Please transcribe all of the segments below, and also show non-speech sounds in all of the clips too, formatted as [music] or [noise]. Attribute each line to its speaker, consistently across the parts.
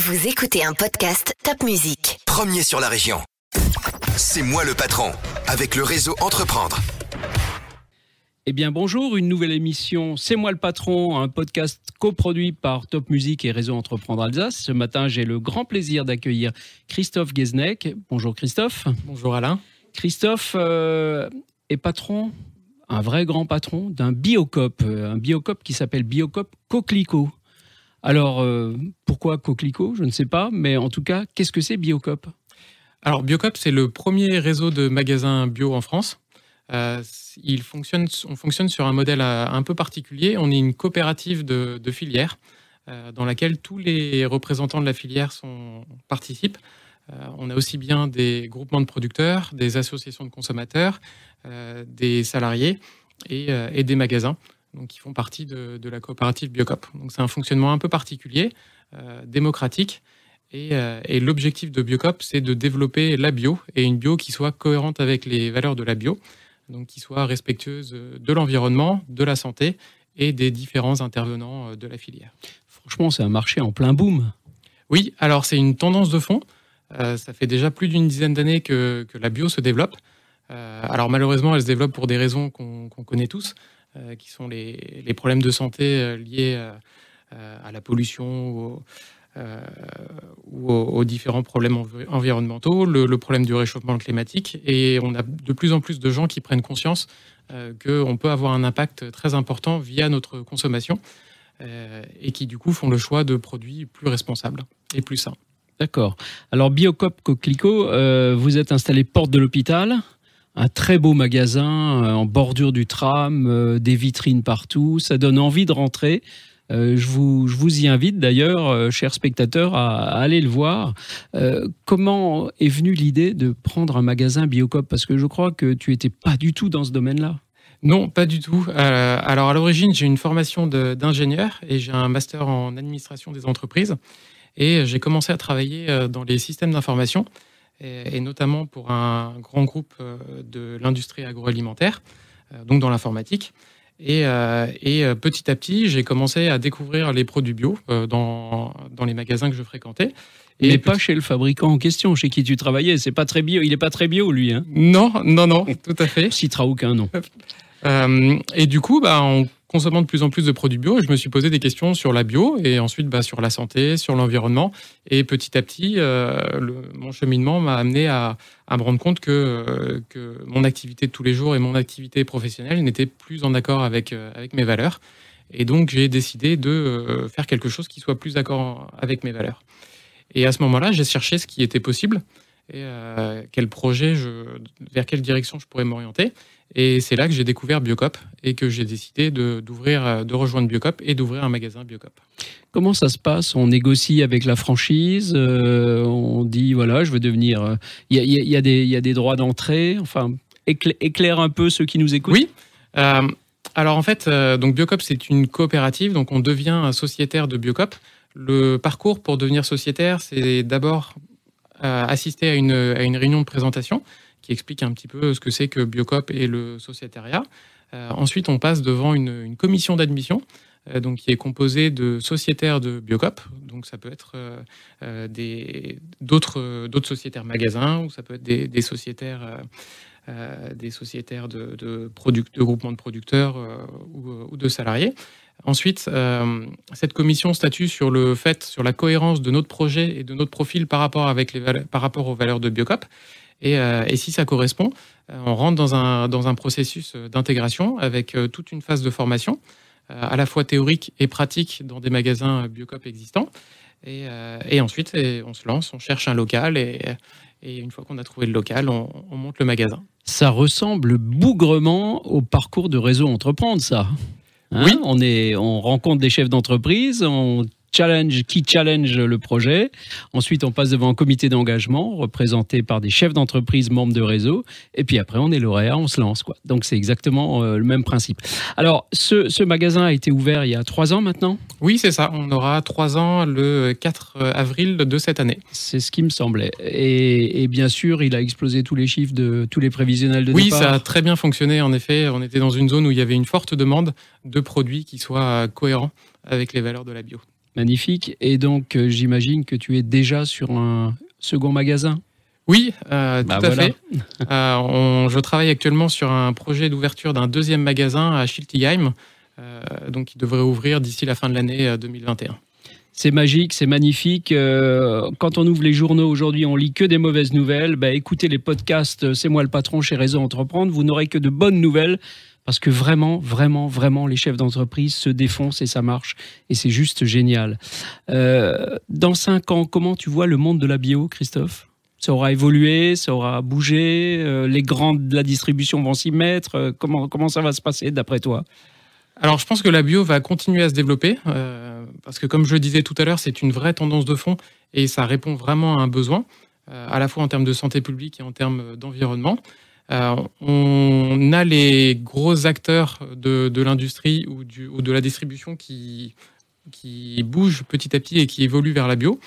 Speaker 1: Vous écoutez un podcast Top Music.
Speaker 2: Premier sur la région. C'est moi le patron, avec le réseau Entreprendre.
Speaker 3: Eh bien bonjour, une nouvelle émission C'est moi le patron, un podcast coproduit par Top Music et Réseau Entreprendre Alsace. Ce matin, j'ai le grand plaisir d'accueillir Christophe Guesnec. Bonjour Christophe.
Speaker 4: Bonjour Alain.
Speaker 3: Christophe euh, est patron, un vrai grand patron d'un biocop, euh, un biocop qui s'appelle Biocop Coquelicot. Alors, euh, pourquoi Coquelicot? Je ne sais pas, mais en tout cas, qu'est-ce que c'est Biocop?
Speaker 4: Alors, Biocop, c'est le premier réseau de magasins bio en France. Euh, il fonctionne, on fonctionne sur un modèle euh, un peu particulier. On est une coopérative de, filière dans laquelle tous les représentants de la filière participent. on a aussi bien des groupements de producteurs, des associations de consommateurs, des salariés et des magasins donc qui font partie de, la coopérative Biocop. Donc c'est un fonctionnement un peu particulier, euh, démocratique. Euh, et, l'objectif de Biocop, c'est de développer la bio et une bio qui soit cohérente avec les valeurs de la bio, donc qui soit respectueuse de l'environnement, de la santé et des différents intervenants euh, de la filière.
Speaker 3: Franchement, c'est un marché en plein boom.
Speaker 4: Oui, alors c'est une tendance de fond. ça fait déjà plus d'une dizaine d'années que, la bio se développe. alors malheureusement, elle se développe pour des raisons qu'on connaît tous. Euh, qui sont les, problèmes de santé euh, liés euh, à la pollution ou aux, différents problèmes environnementaux, le, problème du réchauffement climatique. Et on a de plus en plus de gens qui prennent conscience qu'on peut avoir un impact très important via notre consommation et qui du coup font le choix de produits plus responsables et plus sains.
Speaker 3: D'accord. Alors Biocop Coquelicot, vous êtes installé porte de l'hôpital un très beau magasin euh, en bordure du tram, euh, des vitrines partout. Ça donne envie de rentrer. Euh, je, vous, je, vous, y invite d'ailleurs, chers spectateurs, à, aller le voir. comment est venue l'idée de prendre un magasin Biocop? Parce que je crois que tu n'étais pas du tout dans ce domaine-là.
Speaker 4: Non, pas du tout. alors à l'origine, j'ai une formation d'ingénieur et j'ai un master en administration des entreprises. Et j'ai commencé à travailler dans les systèmes d'information et, notamment pour un grand groupe euh, de l'industrie agroalimentaire, euh, donc dans l'informatique. Et, euh, et, petit à petit, j'ai commencé à découvrir les produits bio dans, dans les magasins que je fréquentais.
Speaker 3: Et Mais pas chez le fabricant en question, chez qui tu travaillais. C'est pas très bio. Il est pas très bio, lui. Hein
Speaker 4: non, non, non, tout à fait.
Speaker 3: Citera aucun nom.
Speaker 4: et du coup, bah, on consommant de plus en plus de produits bio, je me suis posé des questions sur la bio et ensuite bah, sur la santé, sur l'environnement. Et petit à petit, euh, mon cheminement m'a amené à, me rendre compte que, euh, que mon activité de tous les jours et mon activité professionnelle n'étaient plus en accord avec, euh, avec mes valeurs. Et donc, j'ai décidé de faire quelque chose qui soit plus d'accord avec mes valeurs. Et à ce moment-là, j'ai cherché ce qui était possible et quel projet, je, vers quelle direction je pourrais m'orienter. Et c'est là que j'ai découvert Biocop et que j'ai décidé de, d'ouvrir, de rejoindre Biocop et d'ouvrir un magasin Biocop.
Speaker 3: Comment ça se passe? On négocie avec la franchise euh, On dit, voilà, je veux devenir... Il y, y, y, a des droits d'entrée Enfin, éclaire un peu ceux qui nous écoutent.
Speaker 4: Oui. Euh, alors en fait, euh, donc Biocop, c'est une coopérative, donc on devient un sociétaire de Biocop. Le parcours pour devenir sociétaire, c'est d'abord assister à une, à une réunion de présentation qui explique un petit peu ce que c'est que Biocop et le sociétariat. Euh, ensuite, on passe devant une, commission d'admission euh, donc qui est composée de sociétaires de Biocop. Donc ça peut être euh, des, d'autres, sociétaires magasins ou ça peut être des, sociétaires, de, groupements de producteurs ou, de salariés. Ensuite, cette commission statue sur le fait, sur la cohérence de notre projet et de notre profil par rapport, par rapport aux valeurs de Biocop. Euh, et, si ça correspond, euh, on rentre dans un, dans un processus d'intégration avec euh, toute une phase de formation, à la fois théorique et pratique dans des magasins Biocop existants. Et, et ensuite, on se lance, on cherche un local et, et une fois qu'on a trouvé le local, on, on, monte le magasin.
Speaker 3: Ça ressemble bougrement au parcours de réseau Entreprendre, ça. Hein
Speaker 4: oui.
Speaker 3: On, est, on rencontre des chefs d'entreprise, on challenge qui challenge le projet. Ensuite, on passe devant un comité d'engagement représenté par des chefs d'entreprise membres de réseau. Et puis après, on est lauréat, on se lance. Quoi. Donc, c'est exactement euh, le même principe. Alors, ce, magasin a été ouvert il y a trois ans maintenant?
Speaker 4: Oui, c'est ça. On aura trois ans le 4 avril de cette année.
Speaker 3: C'est ce qui me semblait. Et, bien sûr, il a explosé tous les chiffres de tous les prévisionnels de
Speaker 4: oui,
Speaker 3: départ.
Speaker 4: Oui, ça a très bien fonctionné. En effet, on était dans une zone où il y avait une forte demande de produits qui soient cohérents avec les valeurs de la bio.
Speaker 3: Magnifique. Et donc, euh, j'imagine que tu es déjà sur un second magasin
Speaker 4: Oui, euh, tout bah à fait. [laughs] Euh, je travaille actuellement sur un projet d'ouverture d'un deuxième magasin à Schiltigheim, donc qui devrait ouvrir d'ici la fin de l'année 2021.
Speaker 3: C'est magique, c'est magnifique. quand on ouvre les journaux aujourd'hui, on lit que des mauvaises nouvelles. Bah, écoutez les podcasts, c'est moi le patron chez Réseau Entreprendre. Vous n'aurez que de bonnes nouvelles parce que vraiment, vraiment, vraiment, les chefs d'entreprise se défoncent et ça marche. Et c'est juste génial. Euh, dans cinq ans, comment tu vois le monde de la bio, Christophe? Ça aura évolué, ça aura bougé, euh, les grands de la distribution vont s'y mettre. Euh, comment, comment ça va se passer d'après toi?
Speaker 4: Alors, je pense que la bio va continuer à se développer parce que, comme je le disais tout à l'heure, c'est une vraie tendance de fond et ça répond vraiment à un besoin, à la fois en termes de santé publique et en termes d'environnement. Euh, on a les gros acteurs de, l'industrie ou, de la distribution qui, bougent petit à petit et qui évoluent vers la bio.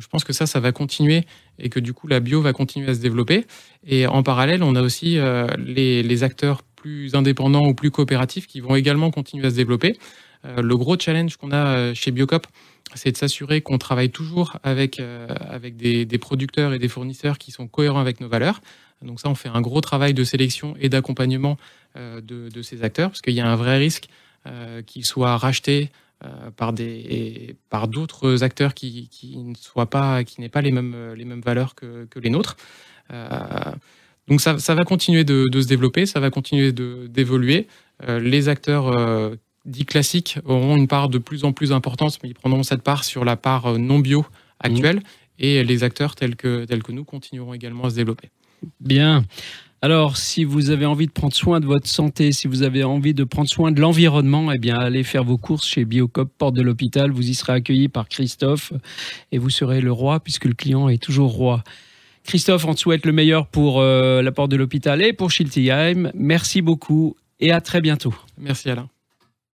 Speaker 4: Je pense que ça, ça va continuer et que du coup, la bio va continuer à se développer. Et en parallèle, on a aussi euh, les, acteurs plus indépendants ou plus coopératifs qui vont également continuer à se développer. Euh, le gros challenge qu'on a chez Biocop, c'est de s'assurer qu'on travaille toujours avec, des, producteurs et des fournisseurs qui sont cohérents avec nos valeurs. Donc ça, on fait un gros travail de sélection et d'accompagnement euh, de, ces acteurs, parce qu'il y a un vrai risque euh, qu'ils soient rachetés euh, par des par d'autres acteurs qui, ne soient pas qui n'aient pas les mêmes les mêmes valeurs que, les nôtres. donc ça, va continuer de, se développer, ça va continuer d'évoluer. les acteurs dits classiques auront une part de plus en plus importante, mais ils prendront cette part sur la part non bio actuelle. Mmh. Et les acteurs tels que, tels que nous continueront également à se développer.
Speaker 3: Bien. Alors, si vous avez envie de prendre soin de votre santé, si vous avez envie de prendre soin de l'environnement, eh bien, allez faire vos courses chez Biocop, porte de l'hôpital. Vous y serez accueilli par Christophe et vous serez le roi puisque le client est toujours roi. Christophe, on te souhaite le meilleur pour euh, la porte de l'hôpital et pour Schiltigheim. Merci beaucoup et à très bientôt.
Speaker 4: Merci Alain.